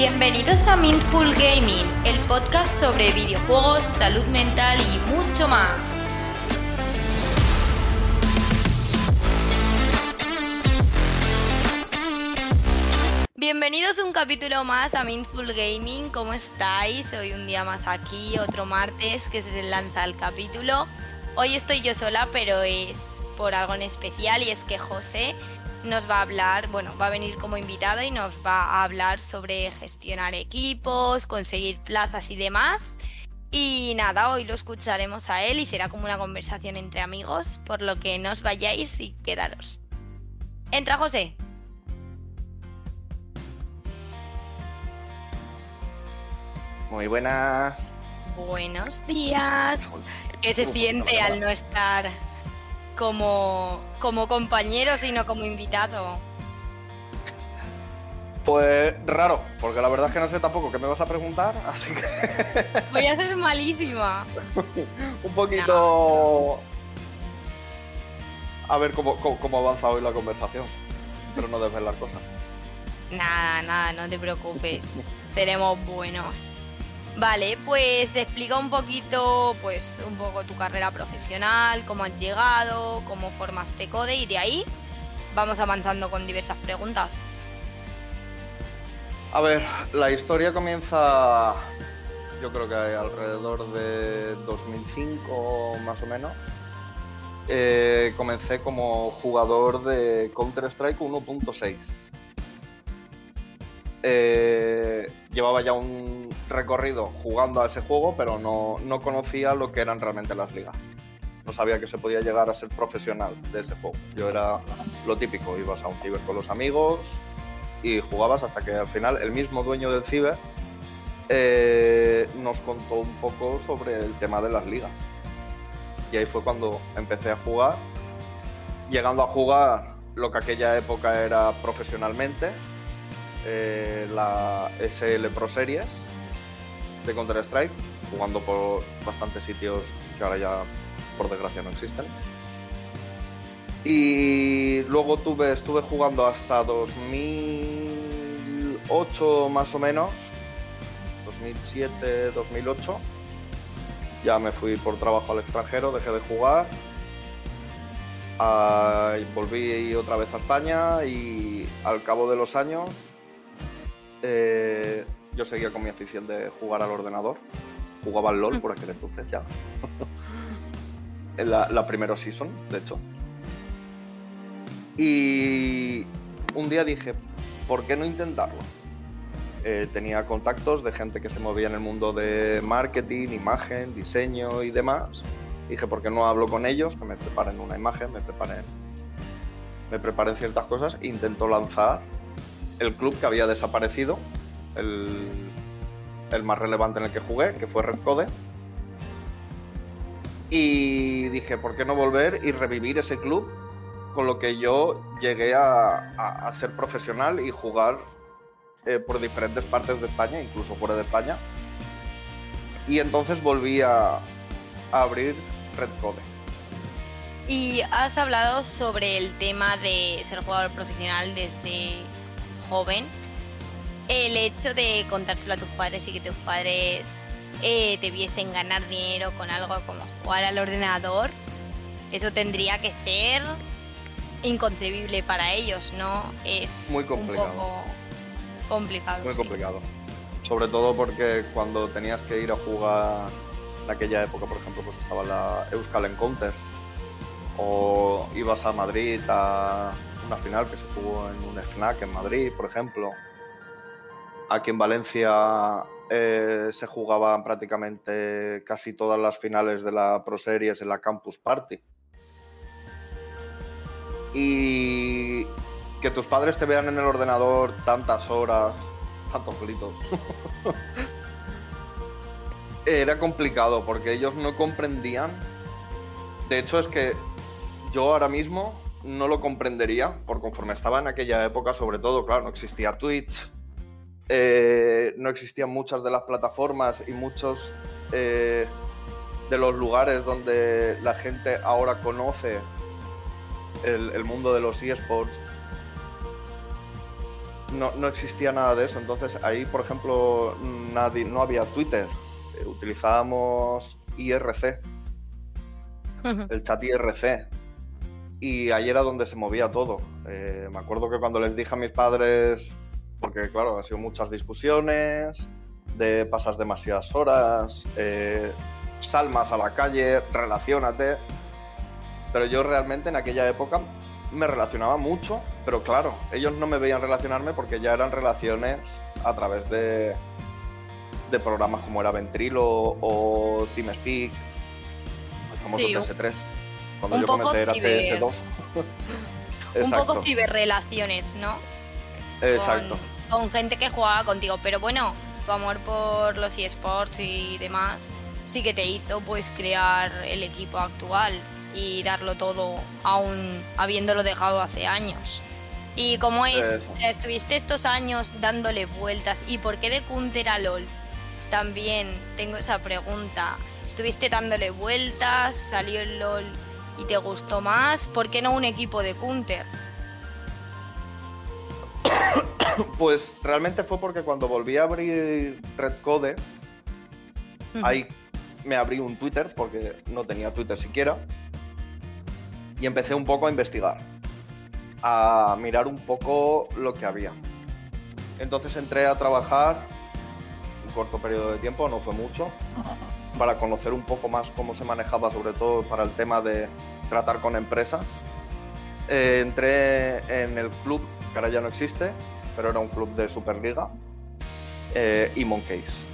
Bienvenidos a Mindful Gaming, el podcast sobre videojuegos, salud mental y mucho más. Bienvenidos un capítulo más a Mindful Gaming, ¿cómo estáis? Hoy un día más aquí, otro martes que se lanza el capítulo. Hoy estoy yo sola, pero es por algo en especial y es que José nos va a hablar, bueno, va a venir como invitado y nos va a hablar sobre gestionar equipos, conseguir plazas y demás. Y nada, hoy lo escucharemos a él y será como una conversación entre amigos, por lo que no os vayáis y quedaros. Entra José. Muy buenas. Buenos días. ¿Qué se siente al no estar como, como compañero, sino como invitado? Pues raro, porque la verdad es que no sé tampoco qué me vas a preguntar, así que... Voy a ser malísima. Un poquito... A ver cómo, cómo, avanza hoy la conversación, pero no las cosas. Nada, nada, no te preocupes. Seremos buenos. Vale, pues explica un poquito, pues un poco tu carrera profesional, cómo has llegado, cómo formaste Code y de ahí vamos avanzando con diversas preguntas. A ver, la historia comienza, yo creo que alrededor de 2005 más o menos. Eh, comencé como jugador de Counter-Strike 1.6 eh, llevaba ya un recorrido jugando a ese juego, pero no, conocía lo que eran realmente las ligas. No sabía que se podía llegar a ser profesional de ese juego. Yo era lo típico, ibas a un ciber con los amigos y jugabas hasta que al final el mismo dueño del ciber eh, nos contó un poco sobre el tema de las ligas. Y ahí fue cuando empecé a jugar, llegando a jugar lo que aquella época era profesionalmente, eh, la SL Pro Series de Counter-Strike, jugando por bastantes sitios que ahora ya por desgracia no existen. Y luego tuve, estuve jugando hasta 2008 más o menos, 2007, 2008. Ya me fui por trabajo al extranjero, dejé de jugar. Volví otra vez a España y al cabo de los años eh, yo seguía con mi afición de jugar al ordenador. Jugaba al LOL por aquel entonces ya. en la, primera season, de hecho. Y un día dije, ¿por qué no intentarlo? Eh, tenía contactos de gente que se movía en el mundo de marketing, imagen, diseño y demás. Dije, ¿por qué no hablo con ellos? Que me preparen una imagen, me preparen, me preparen ciertas cosas. Intento lanzar el club que había desaparecido, el, más relevante en el que jugué, que fue Red Code. Y dije, ¿por qué no volver y revivir ese club con lo que yo llegué a, ser profesional y jugar eh, por diferentes partes de España, incluso fuera de España? Y entonces volví a, a abrir Red Code. Y has hablado sobre el tema de ser jugador profesional desde joven, el hecho de contárselo a tus padres y que tus padres eh, te viesen ganar dinero con algo como jugar al ordenador, eso tendría que ser inconcebible para ellos, ¿no? Es muy complicado. un poco complicado. Muy complicado. Sobre todo porque cuando tenías que ir a jugar en aquella época, por ejemplo, pues estaba la Euskal Encounter o ibas a Madrid a una final que se jugó en un snack en Madrid, por ejemplo. Aquí en Valencia eh, se jugaban prácticamente casi todas las finales de la Pro Series en la Campus Party. Y que tus padres te vean en el ordenador tantas horas, tantos gritos. Era complicado porque ellos no comprendían. De hecho, es que yo ahora mismo no lo comprendería por conforme estaba en aquella época, sobre todo, claro, no existía Twitch, eh, no existían muchas de las plataformas y muchos eh, de los lugares donde la gente ahora conoce el, mundo de los eSports. no, no existía nada de eso. Entonces ahí, por ejemplo, nadie, no había Twitter. Eh, utilizábamos IRC, el chat IRC. Y ahí era donde se movía todo. Eh, me acuerdo que cuando les dije a mis padres, porque claro, han sido muchas discusiones, de pasas demasiadas horas, eh, salmas a la calle, relacionate. Pero yo realmente en aquella época me relacionaba mucho, pero claro, ellos no me veían relacionarme porque ya eran relaciones a través de, de programas como era Ventrilo o TeamSpeak, el famoso PS3. Cuando yo comencé era PS2. un poco ciberrelaciones, ¿no? Exacto. Con, gente que jugaba contigo, pero bueno, tu amor por los eSports y demás sí que te hizo pues crear el equipo actual y darlo todo aún habiéndolo dejado hace años. ¿Y cómo es? estuviste estos años dándole vueltas. ¿Y por qué de Counter a LOL? También tengo esa pregunta. ¿Estuviste dándole vueltas? ¿Salió el LOL y te gustó más? ¿Por qué no un equipo de Counter? Pues realmente fue porque cuando volví a abrir Redcode, ahí me abrí un Twitter, porque no tenía Twitter siquiera, y empecé un poco a investigar, a mirar un poco lo que había. Entonces entré a trabajar un corto periodo de tiempo, no fue mucho, para conocer un poco más cómo se manejaba, sobre todo para el tema de tratar con empresas. Eh, entré en el club, que ahora ya no existe, pero era un club de Superliga, eh, y Monkeys.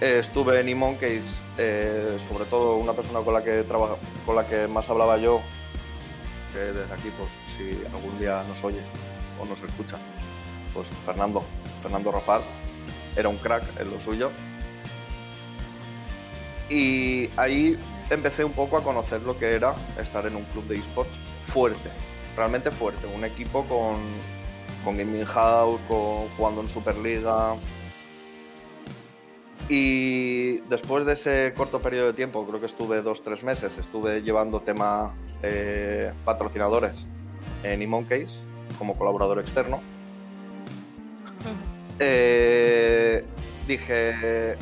Eh, estuve en eMonkeys, eh, sobre todo una persona con la que con la que más hablaba yo, que desde aquí, pues si algún día nos oye o nos escucha, pues Fernando, Fernando Rafael, era un crack en lo suyo. Y ahí empecé un poco a conocer lo que era estar en un club de esports fuerte, realmente fuerte, un equipo con, con Gaming House, con, jugando en Superliga, y después de ese corto periodo de tiempo, creo que estuve dos, tres meses, estuve llevando tema eh, patrocinadores en eMoncase como colaborador externo. Eh, dije,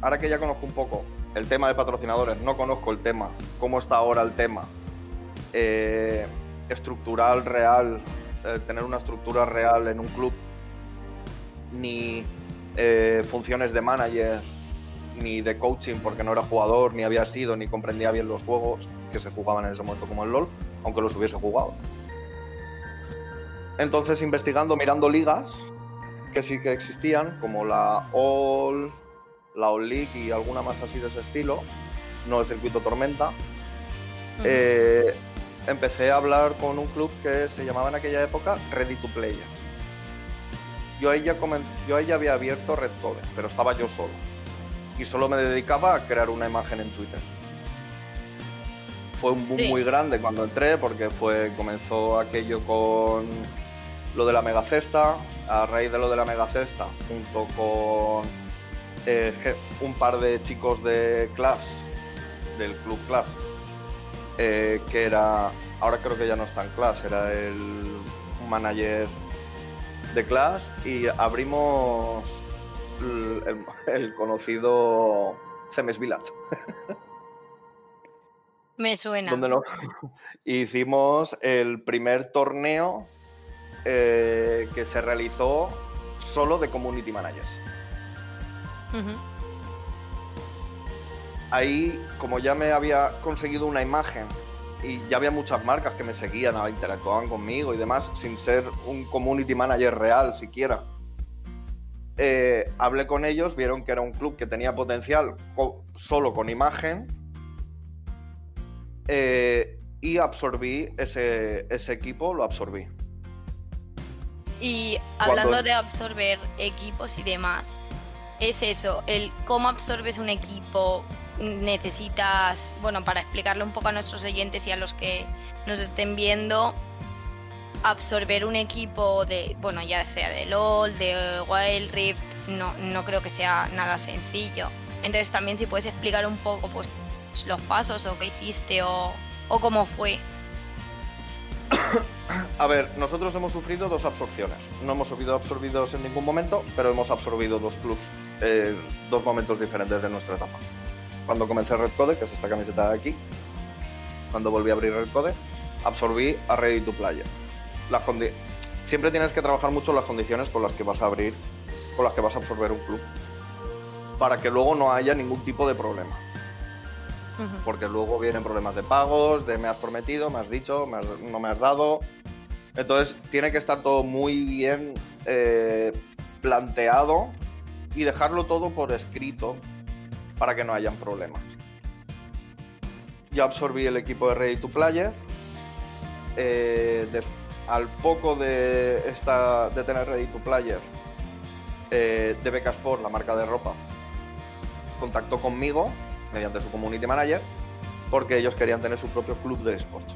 ahora que ya conozco un poco el tema de patrocinadores, no conozco el tema, cómo está ahora el tema eh, estructural, real, tener una estructura real en un club, ni eh, funciones de manager ni de coaching porque no era jugador, ni había sido, ni comprendía bien los juegos que se jugaban en ese momento como el LOL, aunque los hubiese jugado. Entonces, investigando, mirando ligas que sí que existían, como la All, la All League y alguna más así de ese estilo, no el circuito Tormenta, eh, empecé a hablar con un club que se llamaba en aquella época Ready to Play yo ahí ya, yo ahí había abierto Red pero estaba yo solo. Y solo me dedicaba a crear una imagen en Twitter. Fue un boom muy grande cuando entré porque fue comenzó aquello con lo de la mega cesta. A raíz de lo de la mega cesta, junto con eh, un par de chicos de Class, del club Class, eh, que era, ahora creo que ya no está en Class, era el manager de Clash y abrimos el, conocido Cemes Village. Me suena. Donde no, hicimos el primer torneo eh, que se realizó solo de community managers. Ahí, como ya me había conseguido una imagen y ya había muchas marcas que me seguían, interactuaban conmigo y demás, sin ser un community manager real siquiera. Eh, hablé con ellos, vieron que era un club que tenía potencial solo con imagen eh, y absorbí ese, equipo, lo absorbí. Y hablando de absorber equipos y demás, es eso, el cómo absorbes un equipo, necesitas, bueno, para explicarlo un poco a nuestros oyentes y a los que nos estén viendo, absorber un equipo de, bueno, ya sea de LOL, de Wild Rift, no, no creo que sea nada sencillo. Entonces también si puedes explicar un poco pues los pasos o qué hiciste o, o cómo fue. A ver, nosotros hemos sufrido dos absorciones. No hemos sido absorbidos en ningún momento, pero hemos absorbido dos clubs en dos momentos diferentes de nuestra etapa. Cuando comencé Red Code, que es esta camiseta de aquí, cuando volví a abrir Red Code, absorbí a Ready to Player. Siempre tienes que trabajar mucho las condiciones con las que vas a abrir, con las que vas a absorber un club, para que luego no haya ningún tipo de problema porque luego vienen problemas de pagos, de me has prometido, me has dicho, no me has dado. Entonces tiene que estar todo muy bien eh, planteado y dejarlo todo por escrito para que no hayan problemas. Yo absorbí el equipo de Ready to Player. Eh, al poco de, esta, de tener Ready to Player, eh, DBK Sport, la marca de ropa, contactó conmigo mediante su community manager porque ellos querían tener su propio club de esports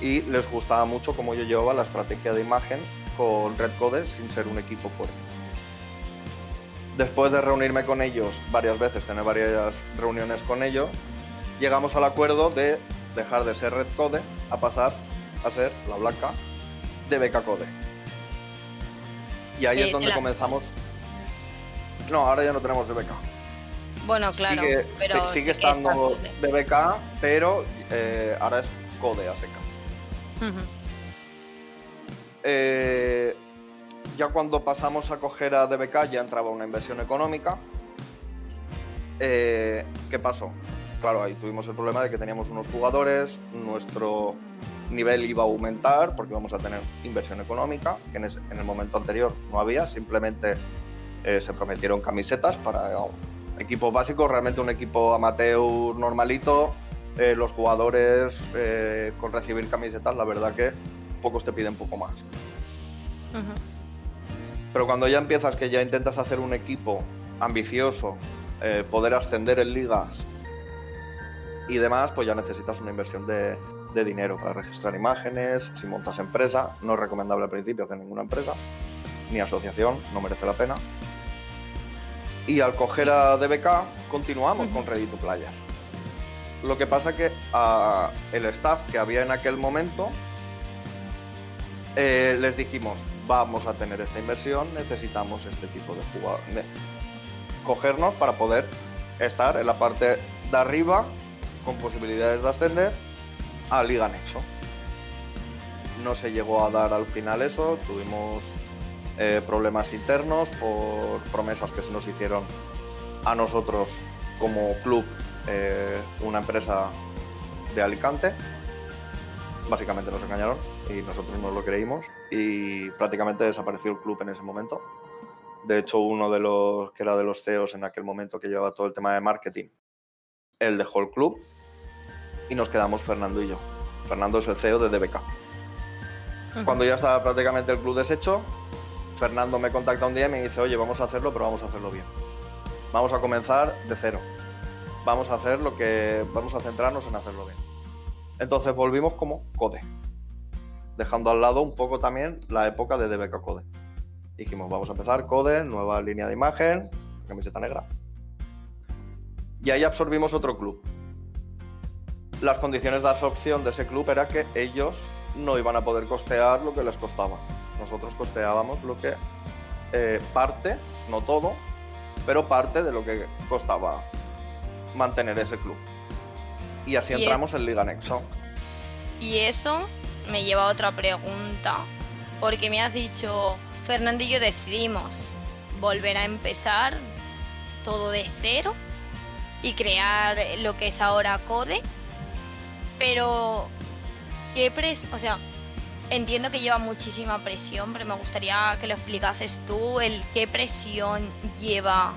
y les gustaba mucho cómo yo llevaba la estrategia de imagen con Red Code sin ser un equipo fuerte. Después de reunirme con ellos varias veces, tener varias reuniones con ellos, llegamos al acuerdo de dejar de ser Red Code a pasar a ser la blanca de Beca Code. Y ahí Que es es donde la- comenzamos. No, ahora ya no tenemos de beca. Bueno, claro, sigue, pero sigue estando Code. de BK, pero eh, ahora es Code a secas. Eh, ya cuando pasamos a coger a DBK ya entraba una inversión económica. Eh, ¿Qué pasó? Claro, ahí tuvimos el problema de que teníamos unos jugadores, nuestro nivel iba a aumentar porque íbamos a tener inversión económica, que en, el momento anterior no había, simplemente eh, se prometieron camisetas para equipos básicos, realmente un equipo amateur normalito, eh, los jugadores eh, con recibir camisetas, la verdad que pocos te piden poco más. Pero cuando ya empiezas, que ya intentas hacer un equipo ambicioso, eh, poder ascender en ligas y demás, pues ya necesitas una inversión de, de dinero para registrar imágenes, si montas empresa, no es recomendable al principio hacer ninguna empresa, ni asociación, no merece la pena. Y al coger a DBK, continuamos con Ready to Player. Lo que pasa que a el staff que había en aquel momento eh, les dijimos, vamos a tener esta inversión, necesitamos este tipo de jugadores. Cogernos para poder estar en la parte de arriba con posibilidades de ascender a Liga Nexo. No se llegó a dar al final eso, tuvimos eh, problemas internos por promesas que se nos hicieron a nosotros como club, eh, una empresa de Alicante. Básicamente nos engañaron y nosotros nos lo creímos y prácticamente desapareció el club en ese momento. De hecho, uno de los que era de los CEOs en aquel momento que llevaba todo el tema de marketing, él dejó el club y nos quedamos Fernando y yo. Fernando es el CEO de DBK. Cuando ya estaba prácticamente el club deshecho, Fernando me contacta un día y me dice, oye, vamos a hacerlo, pero vamos a hacerlo bien. Vamos a comenzar de cero. Vamos a hacer lo que. Vamos a centrarnos en hacerlo bien. Entonces volvimos como Code. Dejando al lado un poco también la época de DBK Code. Dijimos, vamos a empezar Code, nueva línea de imagen, camiseta negra. Y ahí absorbimos otro club. Las condiciones de absorción de ese club era que ellos no iban a poder costear lo que les costaba. Nosotros costeábamos lo que eh, parte, no todo, pero parte de lo que costaba mantener ese club. Y así Y es- entramos en Liga Nexo. Y eso me lleva a otra pregunta, porque me has dicho, Fernando y yo decidimos volver a empezar todo de cero y crear lo que es ahora Code, pero ¿qué pres o sea, entiendo que lleva muchísima presión, pero me gustaría que lo explicases tú, el qué presión lleva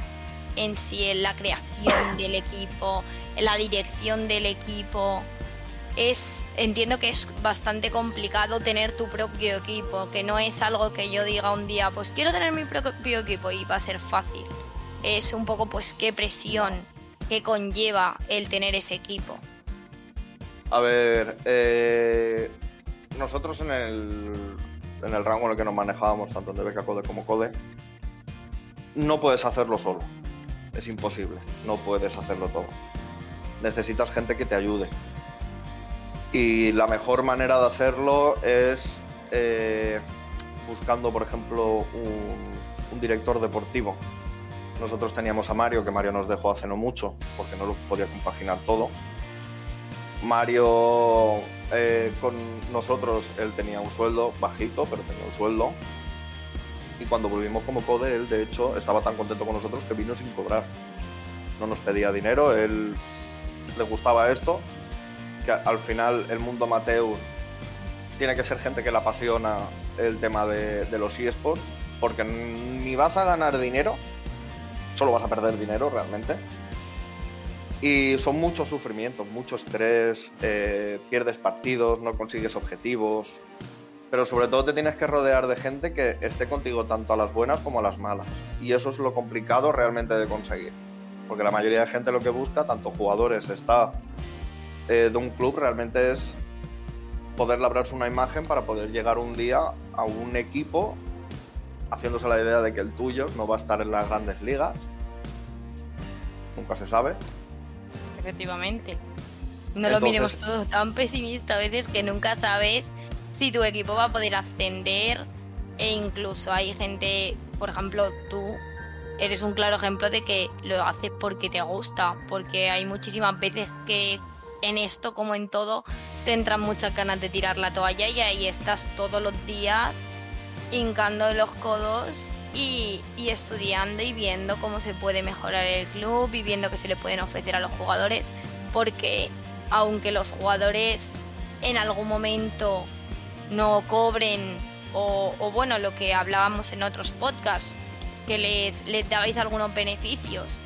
en sí en la creación del equipo, en la dirección del equipo es entiendo que es bastante complicado tener tu propio equipo, que no es algo que yo diga un día, pues quiero tener mi propio equipo y va a ser fácil. Es un poco pues qué presión que conlleva el tener ese equipo. A ver, eh, nosotros en el, en el rango en el que nos manejábamos, tanto en DBK Code como Code, no puedes hacerlo solo. Es imposible, no puedes hacerlo todo. Necesitas gente que te ayude. Y la mejor manera de hacerlo es eh, buscando, por ejemplo, un, director deportivo. Nosotros teníamos a Mario, que Mario nos dejó hace no mucho, porque no lo podía compaginar todo. Mario eh, con nosotros, él tenía un sueldo bajito, pero tenía un sueldo. Y cuando volvimos como code, él de hecho estaba tan contento con nosotros que vino sin cobrar. No nos pedía dinero, él le gustaba esto, que al final el mundo amateur tiene que ser gente que le apasiona el tema de, los eSports, porque ni vas a ganar dinero, solo vas a perder dinero realmente. Y son muchos sufrimientos, mucho estrés, eh, pierdes partidos, no consigues objetivos, pero sobre todo te tienes que rodear de gente que esté contigo tanto a las buenas como a las malas. Y eso es lo complicado realmente de conseguir. Porque la mayoría de gente lo que busca, tanto jugadores, está eh, de un club, realmente es poder labrarse una imagen para poder llegar un día a un equipo haciéndose la idea de que el tuyo no va a estar en las grandes ligas. Nunca se sabe. Efectivamente. No lo miremos todo tan pesimista a veces que nunca sabes si tu equipo va a poder ascender e incluso hay gente, por ejemplo, tú eres un claro ejemplo de que lo haces porque te gusta, porque hay muchísimas veces que en esto como en todo te entran muchas ganas de tirar la toalla y ahí estás todos los días hincando los codos y, estudiando y viendo cómo se puede mejorar el club y viendo qué se le pueden ofrecer a los jugadores porque aunque los jugadores en algún momento no cobren o, bueno lo que hablábamos en otros podcasts que les, les dabais algunos beneficios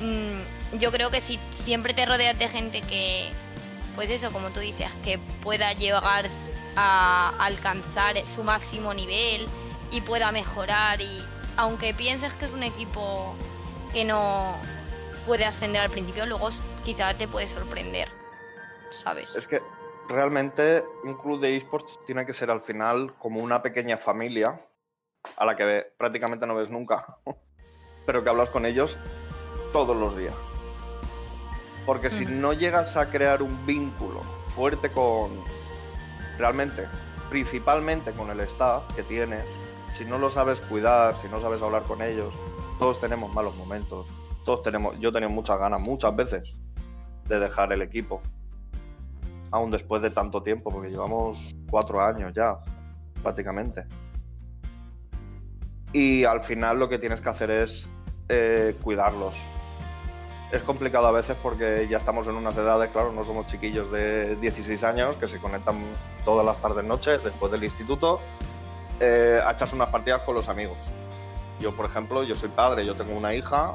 mm, yo creo que si siempre te rodeas de gente que, pues eso, como tú dices, que pueda llegar a alcanzar su máximo nivel y pueda mejorar y aunque pienses que es un equipo que no puede ascender al principio, luego quizá te puede sorprender, ¿sabes? Es que realmente un club de esports tiene que ser al final como una pequeña familia a la que prácticamente no ves nunca, pero que hablas con ellos todos los días. Porque si no llegas a crear un vínculo fuerte con, realmente, principalmente con el staff que tienes, si no lo sabes cuidar, si no sabes hablar con ellos, todos tenemos malos momentos. Todos tenemos, yo he tenido muchas ganas, muchas veces, de dejar el equipo. Aún después de tanto tiempo, porque llevamos cuatro años ya, prácticamente. Y al final lo que tienes que hacer es eh, cuidarlos, es complicado a veces porque ya estamos en unas edades, claro, no somos chiquillos de 16 años que se conectan todas las tardes, noches, después del instituto, eh, a echarse unas partidas con los amigos. Yo, por ejemplo, yo soy padre, yo tengo una hija,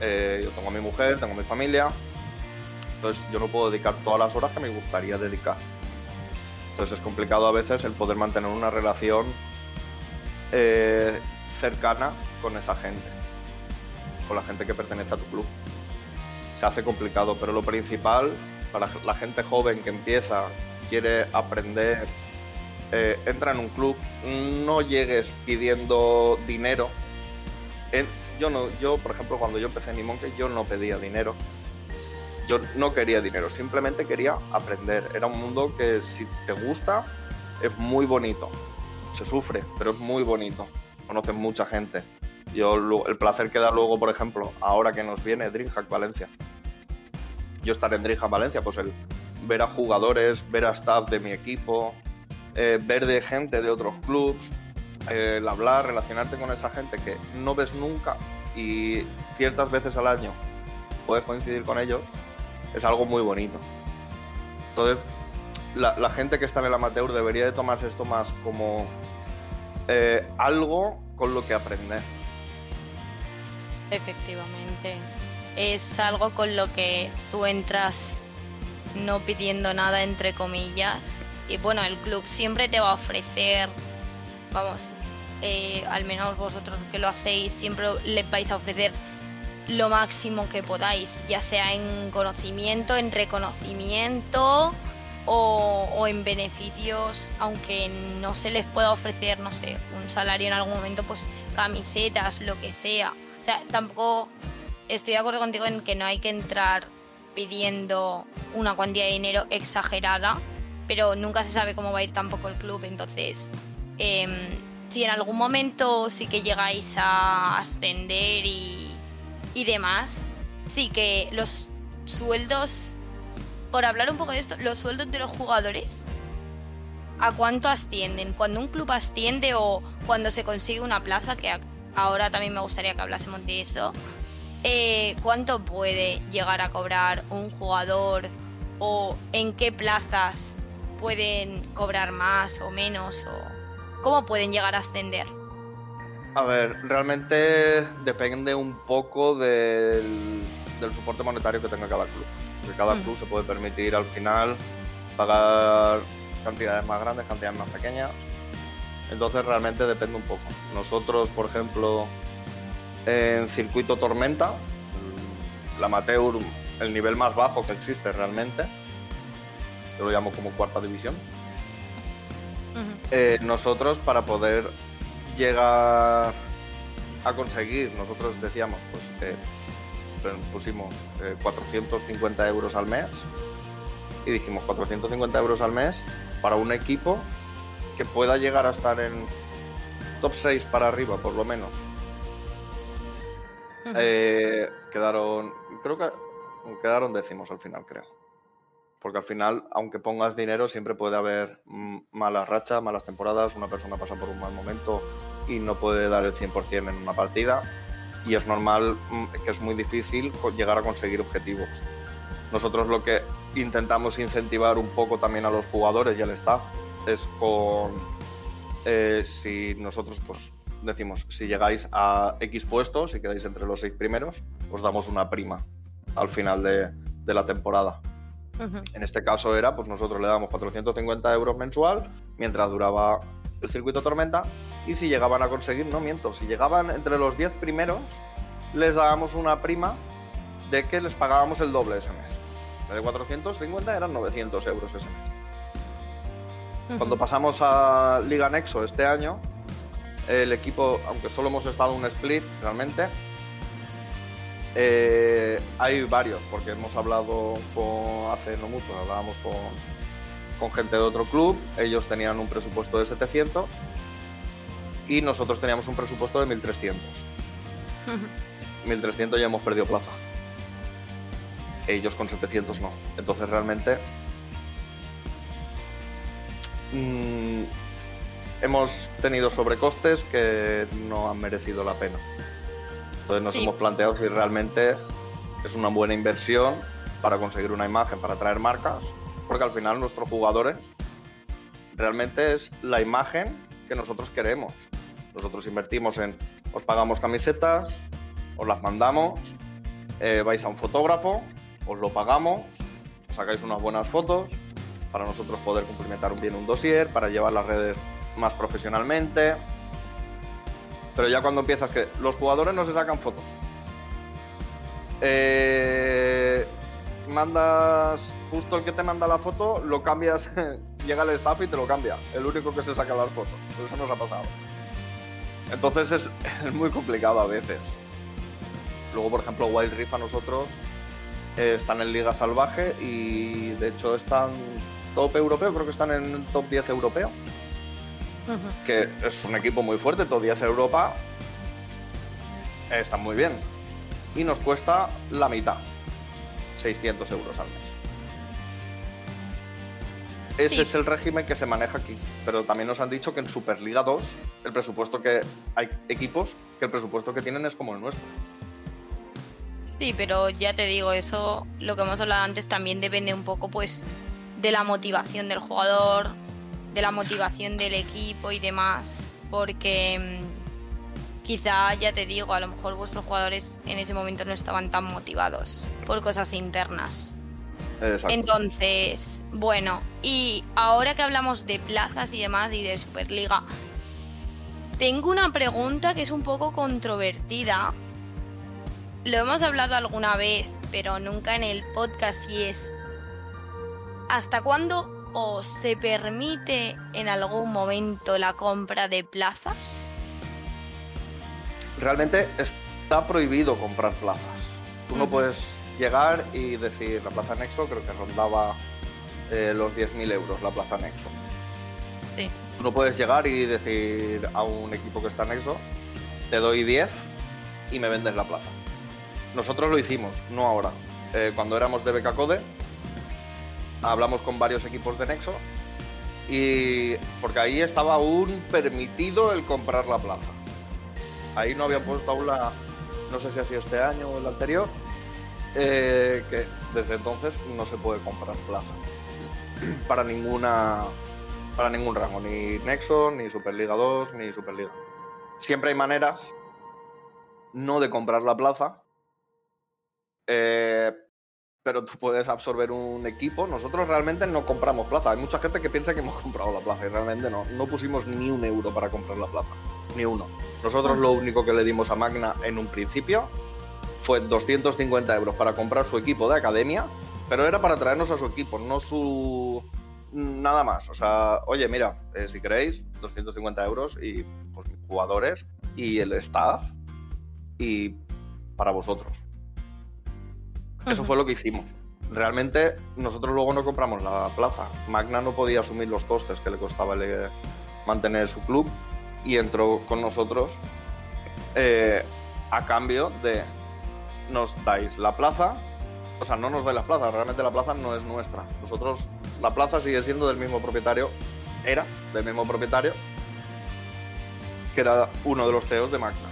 eh, yo tengo a mi mujer, tengo mi familia, entonces yo no puedo dedicar todas las horas que me gustaría dedicar. Entonces es complicado a veces el poder mantener una relación eh, cercana con esa gente, con la gente que pertenece a tu club se hace complicado, pero lo principal para la gente joven que empieza, quiere aprender, eh, entra en un club, no llegues pidiendo dinero. yo, no, yo, por ejemplo, cuando yo empecé en Imonke, yo no pedía dinero. Yo no quería dinero, simplemente quería aprender. Era un mundo que si te gusta, es muy bonito. Se sufre, pero es muy bonito. Conoces mucha gente. Yo el placer que da luego, por ejemplo, ahora que nos viene Dreamhack Valencia. Yo estaré en Dreamhack Valencia, pues el ver a jugadores, ver a staff de mi equipo, eh, ver de gente de otros clubs, el hablar, relacionarte con esa gente que no ves nunca y ciertas veces al año puedes coincidir con ellos, es algo muy bonito. Entonces, la, gente que está en el amateur debería de tomarse esto más como eh, algo con lo que aprender. Efectivamente. Es algo con lo que tú entras no pidiendo nada, entre comillas. Y bueno, el club siempre te va a ofrecer, vamos, eh, al menos vosotros que lo hacéis, siempre les vais a ofrecer lo máximo que podáis, ya sea en conocimiento, en reconocimiento o, o, en beneficios, aunque no se les pueda ofrecer, no sé, un salario en algún momento, pues camisetas, lo que sea. O sea, tampoco estoy de acuerdo contigo en que no hay que entrar pidiendo una cuantía de dinero exagerada, pero nunca se sabe cómo va a ir tampoco el club. Entonces, em, si en algún momento sí que llegáis a ascender y, y demás, sí que los sueldos, por hablar un poco de esto, los sueldos de los jugadores, ¿a cuánto ascienden? Cuando un club asciende o cuando se consigue una plaza, que ahora también me gustaría que hablásemos de eso, eh, ¿cuánto puede llegar a cobrar un jugador o en qué plazas pueden cobrar más o menos o cómo pueden llegar a ascender? A ver, realmente depende un poco del, soporte monetario que tenga cada club. Porque cada mm. club se puede permitir al final pagar cantidades más grandes, cantidades más pequeñas. Entonces realmente depende un poco. Nosotros, por ejemplo, en circuito tormenta, la amateur, el nivel más bajo que existe realmente, yo lo llamo como cuarta división. Eh, nosotros para poder llegar a conseguir, nosotros decíamos, pues pusimos 450 eh, euros al mes y dijimos 450 euros al mes para un equipo que pueda llegar a estar en top 6 para arriba, por lo menos. Eh, quedaron, creo que quedaron décimos al final, creo. Porque al final, aunque pongas dinero, siempre puede haber mm, malas rachas, malas temporadas, una persona pasa por un mal momento y no puede dar el 100% en una partida. Y es normal mm, que es muy difícil llegar a conseguir objetivos. Nosotros lo que intentamos incentivar un poco también a los jugadores y al staff es con eh, si nosotros pues decimos, si llegáis a X puestos y quedáis entre los seis primeros, os damos una prima al final de, la temporada. En este caso era, pues nosotros le damos 450 euros mensual mientras duraba el circuito tormenta y si llegaban a conseguir, no miento, si llegaban entre los 10 primeros, les dábamos una prima de que les pagábamos el doble ese mes. de 450 eran 900 euros ese mes. Cuando pasamos a Liga Nexo este año, el equipo, aunque solo hemos estado un split realmente, eh, hay varios, porque hemos hablado con, hace no mucho, hablábamos con, con gente de otro club, ellos tenían un presupuesto de 700 y nosotros teníamos un presupuesto de 1300. 1300 ya hemos perdido plaza. Ellos con 700 no. Entonces realmente mmm, hemos tenido sobrecostes que no han merecido la pena. Entonces nos hemos planteado si realmente es una buena inversión para conseguir una imagen, para traer marcas, porque al final nuestros jugadores realmente es la imagen que nosotros queremos. Nosotros invertimos en, os pagamos camisetas, os las mandamos, eh, vais a un fotógrafo, os lo pagamos, os sacáis unas buenas fotos para nosotros poder cumplimentar bien un dossier, para llevar las redes más profesionalmente. Pero ya cuando empiezas que los jugadores no se sacan fotos. Eh, mandas justo el que te manda la foto, lo cambias, llega el staff y te lo cambia. El único que se saca las fotos. Eso nos ha pasado. Entonces es, muy complicado a veces. Luego, por ejemplo, Wild Rift a nosotros eh, están en Liga Salvaje y de hecho están top europeo, creo que están en top 10 europeo que es un equipo muy fuerte, todo hace Europa, está muy bien. Y nos cuesta la mitad, 600 euros al mes. Ese es el régimen que se maneja aquí. Pero también nos han dicho que en Superliga 2, el presupuesto que hay equipos, que el presupuesto que tienen es como el nuestro. Sí, pero ya te digo, eso, lo que hemos hablado antes, también depende un poco, pues, de la motivación del jugador, de la motivación del equipo y demás, porque mm, quizá, ya te digo, a lo mejor vuestros jugadores en ese momento no estaban tan motivados por cosas internas. Entonces, bueno, y ahora que hablamos de plazas y demás y de Superliga, tengo una pregunta que es un poco controvertida. Lo hemos hablado alguna vez, pero nunca en el podcast y es ¿hasta cuándo o se permite en algún momento la compra de plazas? Realmente está prohibido comprar plazas. Tú no puedes llegar y decir, la plaza Nexo creo que rondaba eh, los 10.000 euros la plaza Nexo. Sí. Tú no puedes llegar y decir a un equipo que está Nexo, te doy 10 y me vendes la plaza. Nosotros lo hicimos, no ahora. Eh, cuando éramos de BK Code, hablamos con varios equipos de Nexo y porque ahí estaba aún permitido el comprar la plaza. Ahí no habían puesto aún la, no sé si ha sido este año o el anterior, eh, que desde entonces no se puede comprar plaza para ninguna para ningún rango, ni Nexo, ni Superliga 2, ni Superliga. Siempre hay maneras no de comprar la plaza, eh, pero tú puedes absorber un equipo. Nosotros realmente no compramos plaza. Hay mucha gente que piensa que hemos comprado la plaza y realmente no. No pusimos ni un euro para comprar la plaza. Ni uno. Nosotros lo único que le dimos a Magna en un principio fue 250 euros para comprar su equipo de academia, pero era para traernos a su equipo, no su... Nada más. O sea, oye, mira, eh, si queréis, 250 euros y pues jugadores y el staff y para vosotros. Eso fue lo que hicimos. Realmente nosotros luego no compramos la plaza. Magna no podía asumir los costes que le costaba mantener su club y entró con nosotros eh, a cambio de nos dais la plaza. O sea, no nos dais la plaza, realmente la plaza no es nuestra. Nosotros, la plaza sigue siendo del mismo propietario, era del mismo propietario, que era uno de los CEOs de Magna.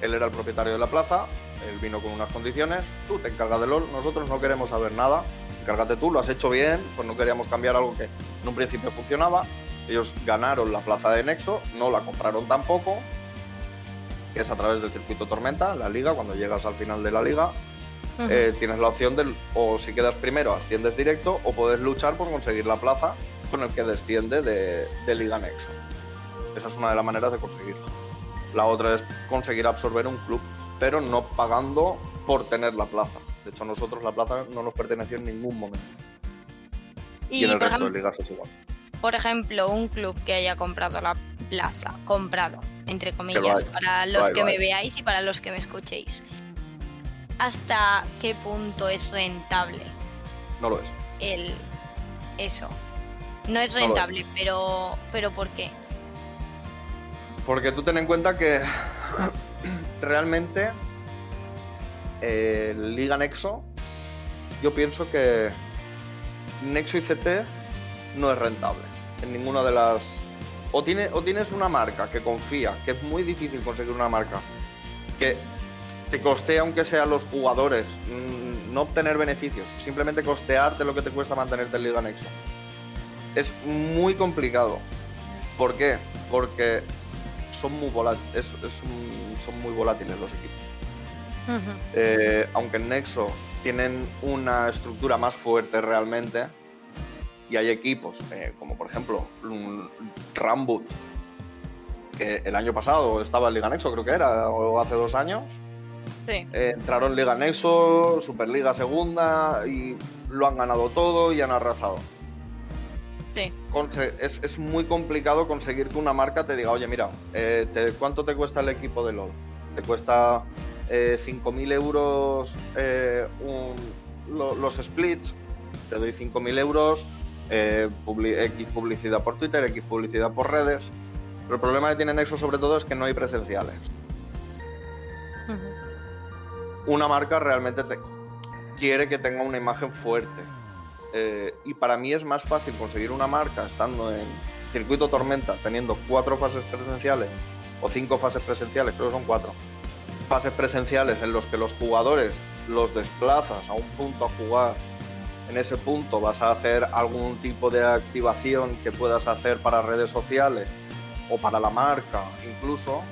Él era el propietario de la plaza, él vino con unas condiciones, tú te encargas de LOL, nosotros no queremos saber nada, encárgate tú, lo has hecho bien, pues no queríamos cambiar algo que en un principio funcionaba. Ellos ganaron la plaza de Nexo, no la compraron tampoco, que es a través del circuito Tormenta, la liga, cuando llegas al final de la liga, eh, tienes la opción de, o si quedas primero, asciendes directo, o puedes luchar por conseguir la plaza con el que desciende de, de Liga Nexo. Esa es una de las maneras de conseguirlo. La otra es conseguir absorber un club, pero no pagando por tener la plaza. De hecho, a nosotros la plaza no nos perteneció en ningún momento. Y, y, en el resto ejem- de ligas es igual. por ejemplo, un club que haya comprado la plaza, comprado, entre comillas, para lo los hay, que lo me veáis y para los que me escuchéis. ¿Hasta qué punto es rentable No lo es. el eso? No es No lo es. rentable, pero pero ¿por qué? Porque tú ten en cuenta que realmente eh, Liga Nexo, yo pienso que Nexo y CT no es rentable en ninguna de las. O, tiene, o tienes una marca que confía, que es muy difícil conseguir una marca, que te costea, aunque sean los jugadores, mm, no obtener beneficios, simplemente costearte lo que te cuesta mantenerte en Liga Nexo. Es muy complicado. ¿Por qué? Porque son muy volátiles, es- es un- son muy volátiles los equipos. Eh, aunque en Nexo tienen una estructura más fuerte realmente, y hay equipos, eh, como por ejemplo Rambut, que el año pasado estaba en Liga Nexo, creo que era, o hace dos años, Sí. eh, entraron Liga Nexo, Superliga Segunda, y lo han ganado todo y han arrasado. Sí. es, es muy complicado conseguir que una marca te diga, oye, mira, eh, te- ¿cuánto te cuesta el equipo de LOL? Te cuesta eh, 5.000 euros eh, un- lo- los splits, te doy 5.000 euros, eh, publi- X publicidad por Twitter, X publicidad por redes. Pero el problema que tiene Nexo sobre todo es que no hay presenciales. Una marca realmente te- quiere que tenga una imagen fuerte. Eh, y para mí es más fácil conseguir una marca estando en circuito tormenta, teniendo cuatro fases presenciales o cinco fases presenciales, creo que son cuatro. Fases presenciales en los que los jugadores los desplazas a un punto a jugar. En ese punto vas a hacer algún tipo de activación que puedas hacer para redes sociales o para la marca incluso.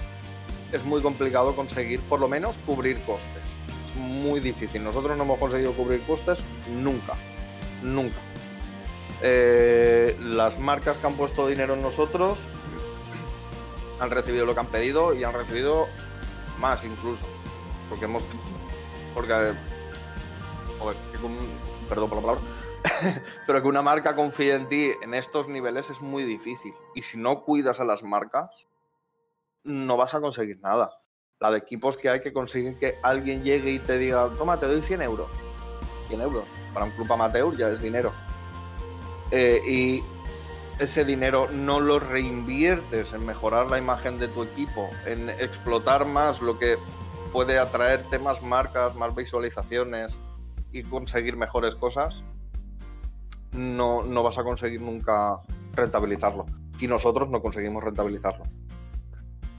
Es muy complicado conseguir por lo menos cubrir costes es muy difícil. Nosotros no hemos conseguido cubrir costes nunca. Nunca. Eh, las marcas que han puesto dinero en nosotros han recibido lo que han pedido y han recibido más incluso. Porque hemos. Porque. Perdón por la palabra. pero que una marca confíe en ti en estos niveles es muy difícil. Y si no cuidas a las marcas, no vas a conseguir nada la de equipos que hay que consiguen que alguien llegue y te diga, toma, te doy 100 euros. 100 euros. Para un club amateur ya es dinero. eh, y ese dinero no lo reinviertes en mejorar la imagen de tu equipo, en explotar más lo que puede atraerte más marcas, más visualizaciones y conseguir mejores cosas, no, no vas a conseguir nunca rentabilizarlo. Y nosotros no conseguimos rentabilizarlo.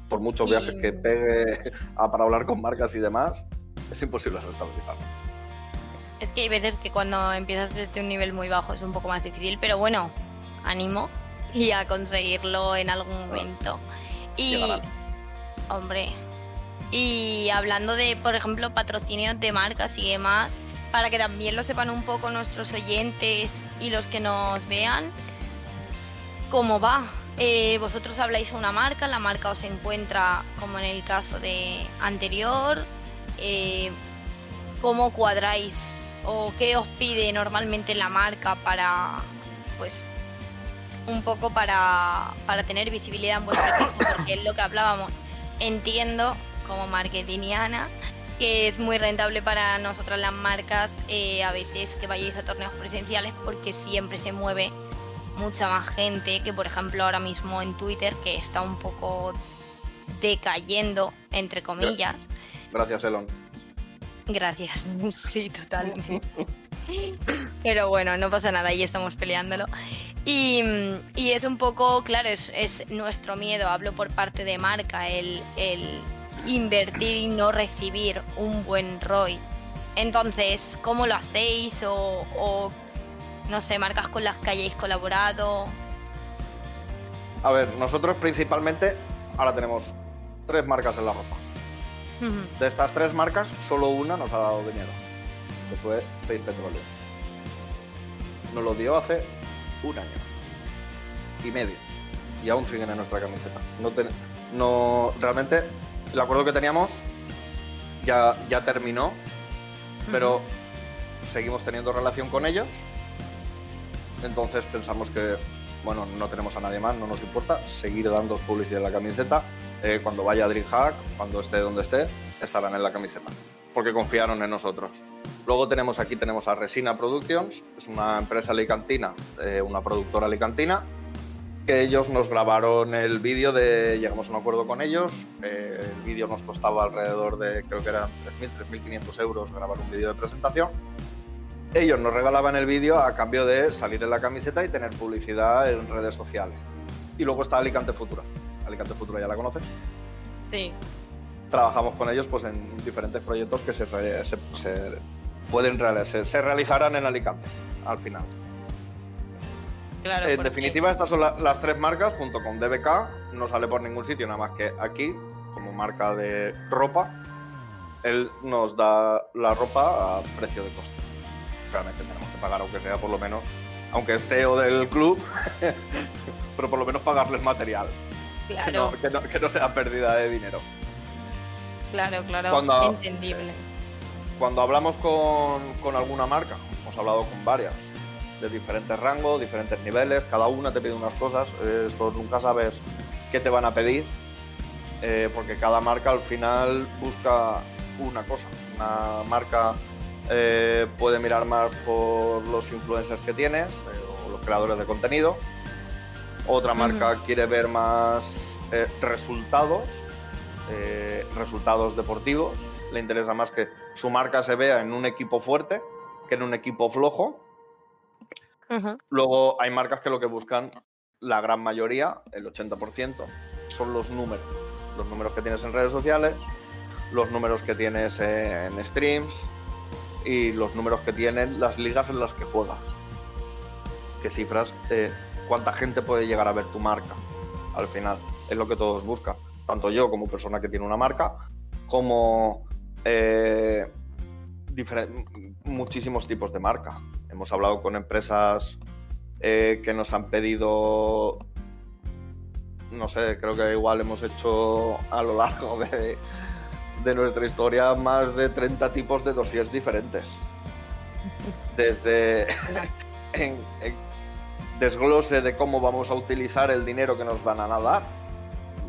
Por muchos viajes que pegue a, para hablar con marcas y demás, es imposible rentabilizarlo. Es que hay veces que cuando empiezas desde un nivel muy bajo es un poco más difícil, pero bueno, ánimo y a conseguirlo en algún momento. Y, hombre, y hablando de, por ejemplo, patrocinios de marcas y demás, para que también lo sepan un poco nuestros oyentes y los que nos vean, ¿cómo va? Eh, vosotros habláis a una marca, la marca os encuentra, como en el caso de anterior, eh, ¿cómo cuadráis o qué os pide normalmente la marca para, pues, un poco para, para tener visibilidad en vuestro equipo? Porque es lo que hablábamos. Entiendo como marketingiana que es muy rentable para nosotras las marcas eh, a veces que vayáis a torneos presenciales porque siempre se mueve mucha más gente que por ejemplo ahora mismo en Twitter que está un poco decayendo entre comillas. Gracias Elon. Gracias, sí, totalmente. Pero bueno, no pasa nada, ahí estamos peleándolo. Y, y es un poco, claro, es, es, nuestro miedo, hablo por parte de marca, el, el invertir y no recibir un buen ROI. Entonces, ¿cómo lo hacéis? O, no sé, marcas con las que hayáis colaborado. A ver, nosotros principalmente ahora tenemos tres marcas en la ropa. De estas tres marcas, solo una nos ha dado dinero, que fue Face Petróleo. Nos lo dio hace un año y medio y aún siguen en nuestra camiseta. No, no realmente el acuerdo que teníamos ya, ya terminó, pero seguimos teniendo relación con ellos. Entonces pensamos que, bueno, no tenemos a nadie más, no nos importa seguir dando publicidad en la camiseta. Eh, cuando vaya a DreamHack, cuando esté donde esté, estarán en la camiseta, porque confiaron en nosotros. Luego tenemos aquí tenemos a Resina Productions, es una empresa alicantina, eh, una productora alicantina, que ellos nos grabaron el vídeo de, llegamos a un acuerdo con ellos, eh, el vídeo nos costaba alrededor de, creo que eran 3.000, 3.500 euros grabar un vídeo de presentación. Ellos nos regalaban el vídeo a cambio de salir en la camiseta y tener publicidad en redes sociales. Y luego está Alicante Futura. Alicante Futura ya la conoces. Sí. Trabajamos con ellos pues en diferentes proyectos que se, se, pueden realizar, se realizarán en Alicante al final en definitiva, estas son las tres marcas junto con DBK. No sale por ningún sitio, nada más que aquí, como marca de ropa. Él nos da la ropa a precio de coste. Realmente tenemos que pagar, aunque sea por lo menos, aunque esté o del club, pero por lo menos pagarles material. Claro. Que no, sea pérdida de dinero. Claro, claro. Entendible. Cuando hablamos con, con alguna marca, hemos hablado con varias, de diferentes rangos, diferentes niveles, cada una te pide unas cosas, esto nunca sabes qué te van a pedir, eh, porque cada marca al final busca una cosa. Una marca eh, puede mirar más por los influencers que tienes eh, o los creadores de contenido, otra marca quiere ver más resultados, resultados deportivos, le interesa más que su marca se vea en un equipo fuerte que en un equipo flojo Luego hay marcas que lo que buscan, la gran mayoría, el 80%, son los números. Los números que tienes en redes sociales, los números que tienes en streams y los números que tienen las ligas en las que juegas. ¿Qué cifras? Eh, ¿Cuánta gente puede llegar a ver tu marca? Al final, es lo que todos buscan. Tanto yo como persona que tiene una marca, como eh, muchísimos tipos de marca. Hemos hablado con empresas eh, que nos han pedido, no sé, creo que igual hemos hecho a lo largo de, nuestra historia más de 30 tipos de dossiers diferentes. Desde en, desglose de cómo vamos a utilizar el dinero que nos van a dar.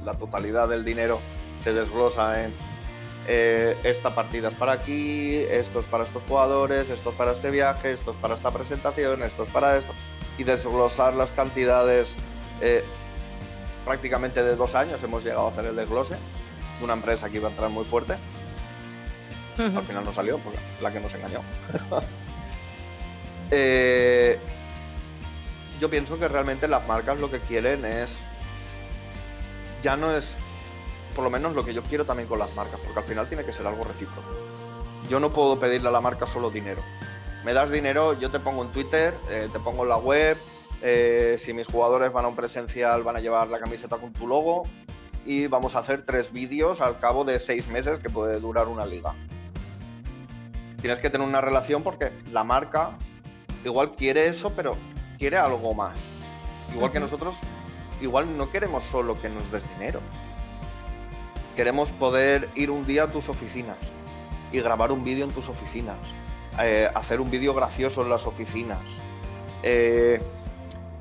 La totalidad del dinero se desglosa en eh, esta partida es para aquí, esto es para estos jugadores, esto es para este viaje, esto es para esta presentación, esto es para esto. y desglosar las cantidades eh, prácticamente de dos años hemos llegado a hacer el desglose de una empresa que iba a entrar muy fuerte. Al final no salió, porque la que nos engañó. Eh, yo pienso que realmente las marcas lo que quieren es. Ya no es. Por lo menos lo que yo quiero también con las marcas, porque al final tiene que ser algo recíproco. Yo no puedo pedirle a la marca solo dinero. Me das dinero, yo te pongo en Twitter, eh, te pongo en la web, eh, si mis jugadores van a un presencial van a llevar la camiseta con tu logo y vamos a hacer tres vídeos al cabo de seis meses que puede durar una liga. Tienes que tener una relación porque la marca igual quiere eso, pero quiere algo más. Igual que nosotros, igual no queremos solo que nos des dinero. Queremos poder ir un día a tus oficinas y grabar un vídeo en tus oficinas. Eh, hacer un vídeo gracioso en las oficinas. Eh,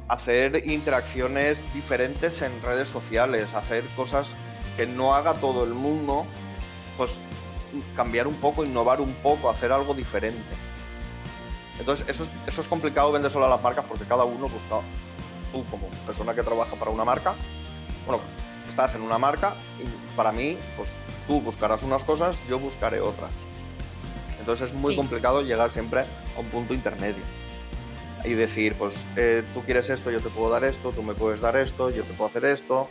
hacer interacciones diferentes en redes sociales, hacer cosas que no haga todo el mundo, pues cambiar un poco, innovar un poco, hacer algo diferente. Entonces, eso es, eso es complicado vender solo a las marcas porque cada uno busca, tú como persona que trabaja para una marca, bueno, estás en una marca y para mí, pues tú buscarás unas cosas, yo buscaré otras. Entonces es muy complicado llegar siempre a un punto intermedio y decir, pues eh, tú quieres esto, yo te puedo dar esto, tú me puedes dar esto, yo te puedo hacer esto,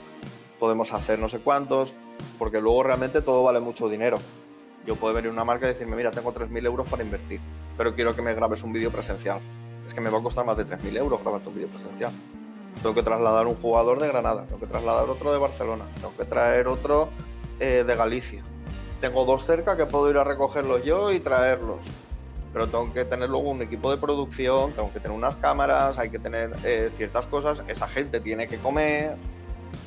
podemos hacer no sé cuántos, porque luego realmente todo vale mucho dinero. Yo puedo venir a una marca y decirme, mira, tengo 3.000 euros para invertir, pero quiero que me grabes un vídeo presencial. Es que me va a costar más de 3.000 euros grabarte un vídeo presencial. Tengo que trasladar un jugador de Granada, tengo que trasladar otro de Barcelona, tengo que traer otro eh, de Galicia. Tengo dos cerca que puedo ir a recogerlos yo y traerlos pero tengo que tener luego un equipo de producción, tengo que tener unas cámaras, hay que tener eh, ciertas cosas, esa gente tiene que comer,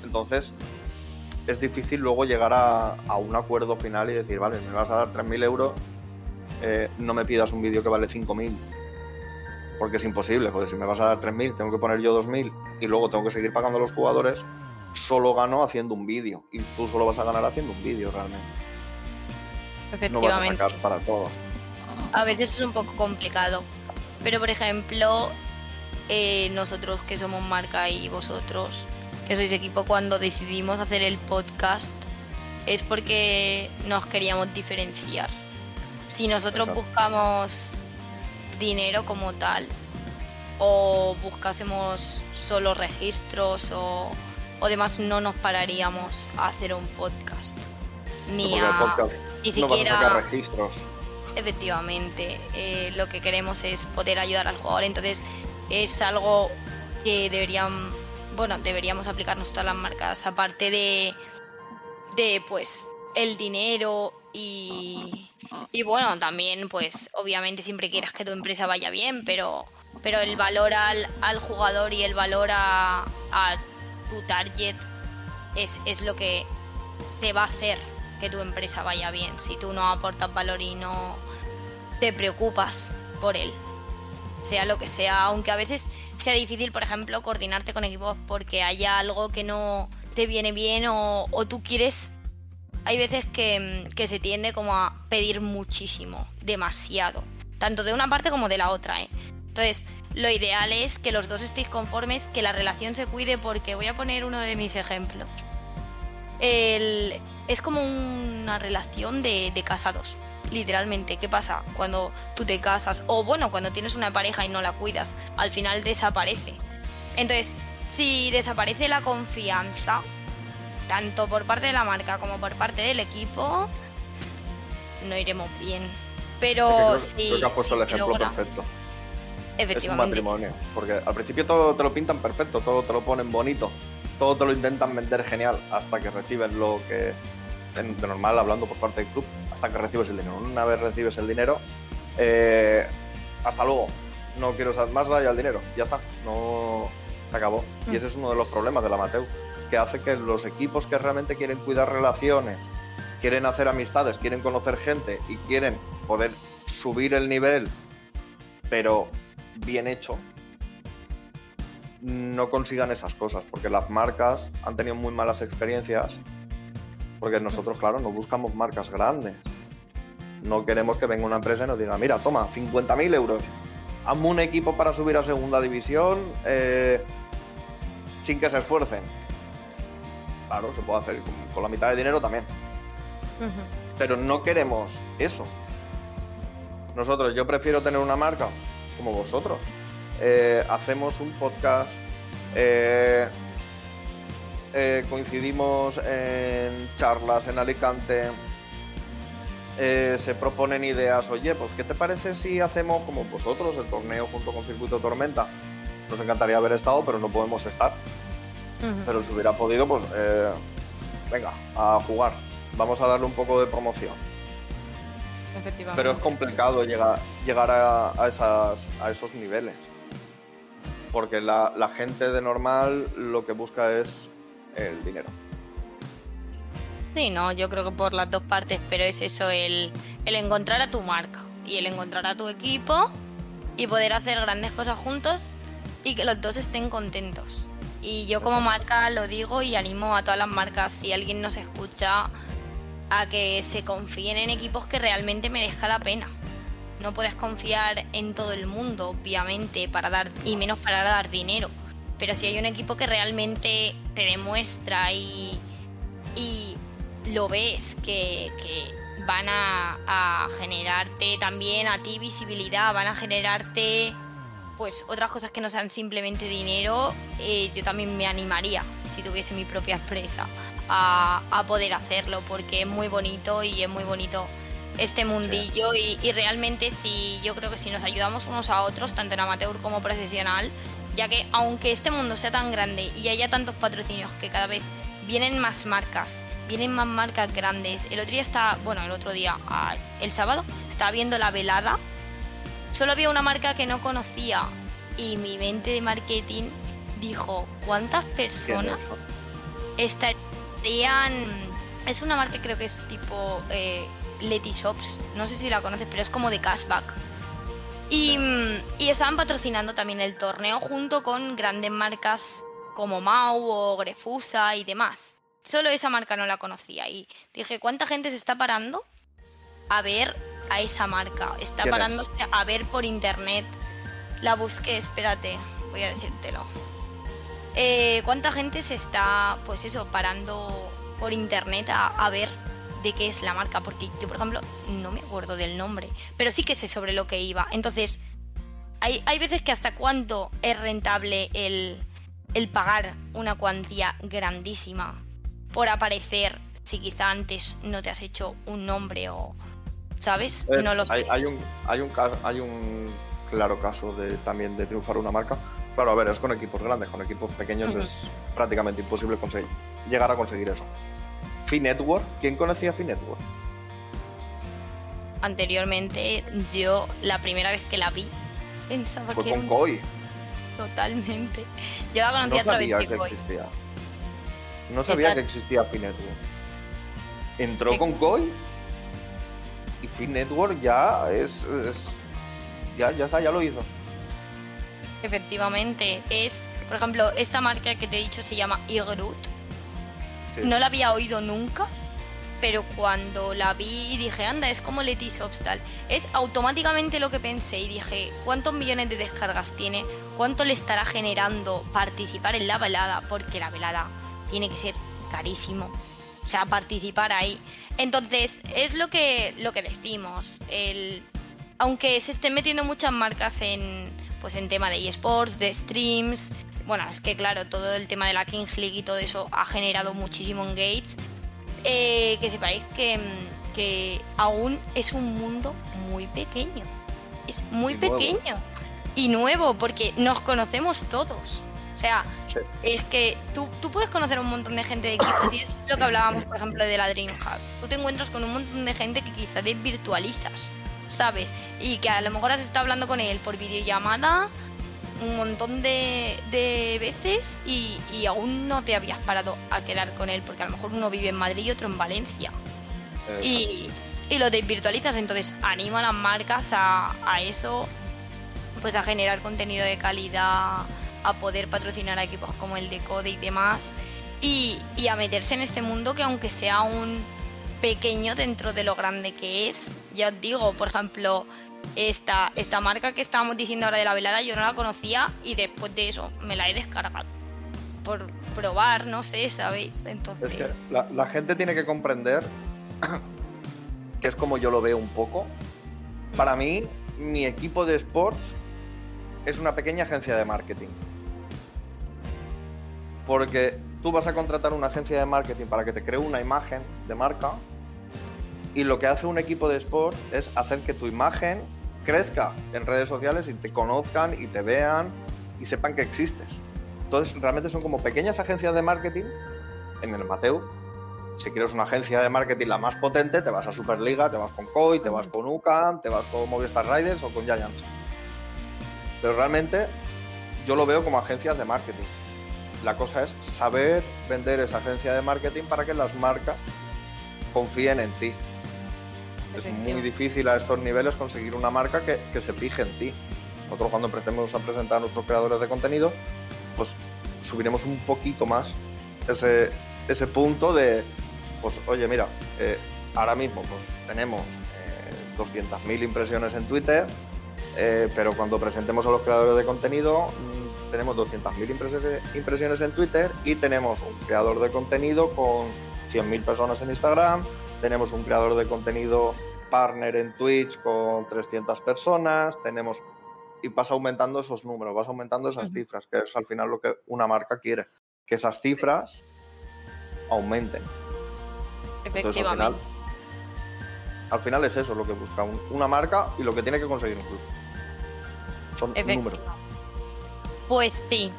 entonces es difícil luego llegar a, un acuerdo final y decir, vale, me vas a dar 3.000 euros, eh, no me pidas un vídeo que vale 5.000, porque es imposible, porque si me vas a dar 3.000, tengo que poner yo 2.000 y luego tengo que seguir pagando a los jugadores, solo gano haciendo un vídeo y tú solo vas a ganar haciendo un vídeo realmente. Efectivamente. No vas a sacar para todo a veces es un poco complicado. Pero por ejemplo, eh, nosotros que somos marca y vosotros que sois equipo, cuando decidimos hacer el podcast es porque nos queríamos diferenciar. Si nosotros buscamos dinero como tal, o buscásemos solo registros o, o demás, no nos pararíamos a hacer un podcast. Ni a, ni siquiera registros efectivamente eh, lo que queremos es poder ayudar al jugador. Entonces es algo que deberían, bueno, deberíamos aplicarnos todas las marcas, aparte de, de pues el dinero y, y bueno, también pues obviamente siempre quieras que tu empresa vaya bien, pero, pero el valor al, al jugador y el valor a, a tu target es, es lo que te va a hacer que tu empresa vaya bien. Si tú no aportas valor y no, te preocupas por él. Sea lo que sea, aunque a veces sea difícil, por ejemplo, coordinarte con equipos porque haya algo que no te viene bien o, tú quieres... Hay veces que, que, se tiende como a pedir muchísimo, demasiado, tanto de una parte como de la otra. ¿eh? Entonces, lo ideal es que los dos estéis conformes, que la relación se cuide, porque voy a poner uno de mis ejemplos. El, es como una relación de, de casados literalmente. ¿Qué pasa cuando tú te casas? O bueno, cuando tienes una pareja y no la cuidas, al final desaparece. Entonces, si desaparece la confianza, tanto por parte de la marca como por parte del equipo, no iremos bien. Pero sí. Creo que has puesto el ejemplo perfecto. Efectivamente. Es un matrimonio. Porque al principio todo te lo pintan perfecto, todo te lo ponen bonito, todo te lo intentan vender genial, hasta que reciben lo que, de normal, hablando por parte del club, hasta que recibes el dinero. Una vez recibes el dinero, eh, hasta luego. No quiero saber más, da ya el dinero. Ya está. No se acabó. Y mm. ese es uno de los problemas del amateur, que hace que los equipos que realmente quieren cuidar relaciones, quieren hacer amistades, quieren conocer gente y quieren poder subir el nivel, pero bien hecho, no consigan esas cosas, porque las marcas han tenido muy malas experiencias porque nosotros, claro, no buscamos marcas grandes. No queremos que venga una empresa y nos diga, mira, toma, 50.000 euros, hazme un equipo para subir a segunda división eh, sin que se esfuercen. Claro, se puede hacer con, la mitad de dinero también. Pero no queremos eso. Nosotros, yo prefiero tener una marca como vosotros. Eh, hacemos un podcast, eh, coincidimos en charlas en Alicante, eh, se proponen ideas, oye, pues ¿qué te parece si hacemos como vosotros el torneo junto con Circuito Tormenta? Nos encantaría haber estado, pero no podemos estar. Pero si hubiera podido, pues eh, venga, a jugar. Vamos a darle un poco de promoción. Pero es complicado llegar, llegar a, esas, a esos niveles. Porque la gente de normal lo que busca es el dinero. Sí, no, yo creo que por las dos partes, pero es eso, el, el encontrar a tu marca y el encontrar a tu equipo y poder hacer grandes cosas juntos y que los dos estén contentos. Y yo como marca lo digo y animo a todas las marcas, si alguien nos escucha, a que se confíen en equipos que realmente merezca la pena. No puedes confiar en todo el mundo, obviamente, para dar y menos para dar dinero. Pero si hay un equipo que realmente te demuestra y, y lo ves que, van a, generarte también a ti visibilidad, van a generarte pues otras cosas que no sean simplemente dinero, eh, yo también me animaría, si tuviese mi propia empresa, a, poder hacerlo, porque es muy bonito y es muy bonito este mundillo y, y, realmente si yo creo que si nos ayudamos unos a otros, tanto en amateur como profesional, ya que aunque este mundo sea tan grande y haya tantos patrocinios que cada vez vienen más marcas vienen más marcas grandes. El otro día está, bueno, el otro día, ah, el sábado, estaba viendo la velada. Solo había una marca que no conocía y mi mente de marketing dijo, ¿cuántas personas estarían... Es una marca creo que es tipo eh, Letty Shops, no sé si la conoces, pero es como de cashback. Y, y estaban patrocinando también el torneo junto con grandes marcas como Mau o Grefusa y demás. Solo esa marca no la conocía y dije, ¿cuánta gente se está parando a ver a esa marca? Está parándose a ver por internet. La busqué, espérate, voy a decírtelo. Eh, ¿Cuánta gente se está, pues eso, parando por internet a, ver de qué es la marca? Porque yo, por ejemplo, no me acuerdo del nombre, pero sí que sé sobre lo que iba. Entonces, hay, hay veces que hasta cuánto es rentable el, el pagar una cuantía grandísima por aparecer si quizá antes no te has hecho un nombre o sabes eh, no lo sé. Hay, un hay un hay un claro caso de también de triunfar una marca claro a ver es con equipos grandes con equipos pequeños es prácticamente imposible conseguir llegar a conseguir eso Quién conocía Fi Network anteriormente yo la primera vez que la vi pensaba Fue que con Koi. Totalmente. Yo la conocía a través de Koi. no sabía que existía Fin Entró con Koi y Fin Network ya es, ya, ya está, ya lo hizo. Efectivamente, es, por ejemplo, esta marca que te he dicho se llama Igrut. No la había oído nunca, pero cuando la vi dije, anda, es como Leti Obstal. Es automáticamente lo que pensé y dije, ¿cuántos millones de descargas tiene? ¿Cuánto le estará generando participar en la velada? Porque la velada tiene que ser carísimo. O sea, participar ahí. Entonces, es lo que, lo que decimos. El, aunque se estén metiendo muchas marcas en, pues en tema de eSports, de streams. Bueno, es que claro, todo el tema de la Kings League y todo eso ha generado muchísimo engage. Eh, que sepáis que, que aún es un mundo muy pequeño. Es muy pequeño. Y nuevo, porque nos conocemos todos. O sea, es que tú, tú, puedes conocer un montón de gente de equipos y es lo que hablábamos, por ejemplo, de la DreamHack. Tú te encuentras con un montón de gente que quizás desvirtualizas, ¿sabes? Y que a lo mejor has estado hablando con él por videollamada un montón de, de veces y, y, aún no te habías parado a quedar con él porque a lo mejor uno vive en Madrid y otro en Valencia. Y, y, lo desvirtualizas, entonces animo a las marcas a, a eso, pues a generar contenido de calidad a poder patrocinar a equipos como el de Code y demás y, a meterse en este mundo que aunque sea un pequeño dentro de lo grande que es, ya os digo, por ejemplo, esta, esta marca que estábamos diciendo ahora de la velada, yo no la conocía y después de eso me la he descargado. Por probar, no sé, ¿sabéis? Entonces... Es que la, la gente tiene que comprender que es como yo lo veo un poco. Para mí, mi equipo de sports es una pequeña agencia de marketing. Porque tú vas a contratar una agencia de marketing para que te cree una imagen de marca y lo que hace un equipo de sport es hacer que tu imagen crezca en redes sociales y te conozcan y te vean y sepan que existes. Entonces, realmente son como pequeñas agencias de marketing en el Mateo. Si quieres una agencia de marketing la más potente, te vas a Superliga, te vas con COI, te vas con UCAM, te vas con Movistar Riders o con Giants. Pero realmente yo lo veo como agencias de marketing. La cosa es saber vender esa agencia de marketing para que las marcas confíen en ti. Es muy difícil a estos niveles conseguir una marca que, que se fije en ti. Nosotros cuando empecemos a presentar a nuestros creadores de contenido, pues subiremos un poquito más ese, ese punto de, pues oye, mira, eh, ahora mismo pues tenemos eh, 200.000 impresiones en Twitter, eh, pero cuando presentemos a los creadores de contenido mmm, tenemos 200.000 impresiones, impresiones en Twitter y tenemos un creador de contenido con 100.000 personas en Instagram, tenemos un creador de contenido partner en Twitch con 300 personas, tenemos y vas aumentando esos números, vas aumentando esas cifras, que es al final lo que una marca quiere, que esas cifras aumenten. Entonces, al final, Efectivamente. al final es eso lo que busca un- una marca y lo que tiene que conseguir un club. Son números. Efectivamente. Pues sí,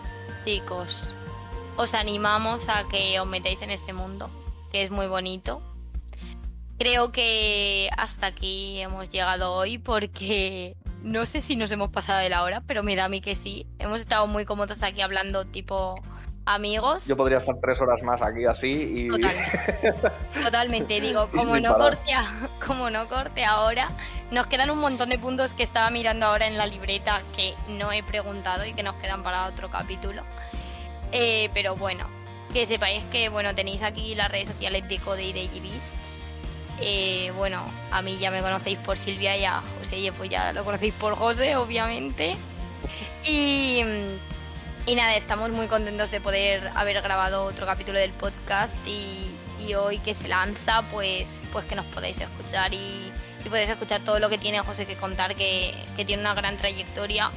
chicos. Os animamos a que os metáis en este mundo, que es muy bonito. Creo que hasta aquí hemos llegado hoy porque no sé si nos hemos pasado de la hora, pero me da a mí que sí. Hemos estado muy cómodos aquí hablando tipo amigos. Yo podría estar tres horas más aquí así y Totalmente. Totalmente, digo, como no parar. corte a- como no corte ahora, nos quedan un montón de puntos que estaba mirando ahora en la libreta que no he preguntado y que nos quedan para otro capítulo. Eh, pero bueno, que sepáis que bueno, tenéis aquí las redes sociales de Code y de Beasts. Eh, bueno, a mí ya me conocéis por Silvia y a José, pues ya lo conocéis por José, obviamente. Y, nada, estamos muy contentos de poder haber grabado otro capítulo del podcast y, hoy que se lanza, pues, pues que nos podéis escuchar y, y podéis escuchar todo lo que tiene José que contar, que, que tiene una gran trayectoria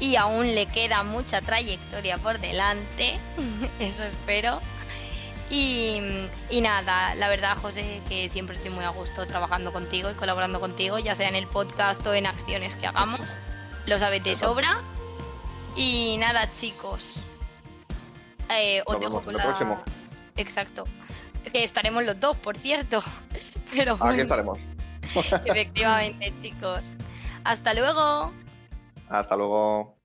y aún le queda mucha trayectoria por delante, eso espero. Y, y nada, la verdad, José, que siempre estoy muy a gusto trabajando contigo y colaborando contigo, ya sea en el podcast o en acciones que hagamos. Lo sabes de sobra. Y nada, chicos. Eh, os Nos dejo con la... próximo. Exacto. Que estaremos los dos, por cierto. Pero aquí bueno, estaremos. efectivamente, chicos. Hasta luego. Hasta luego.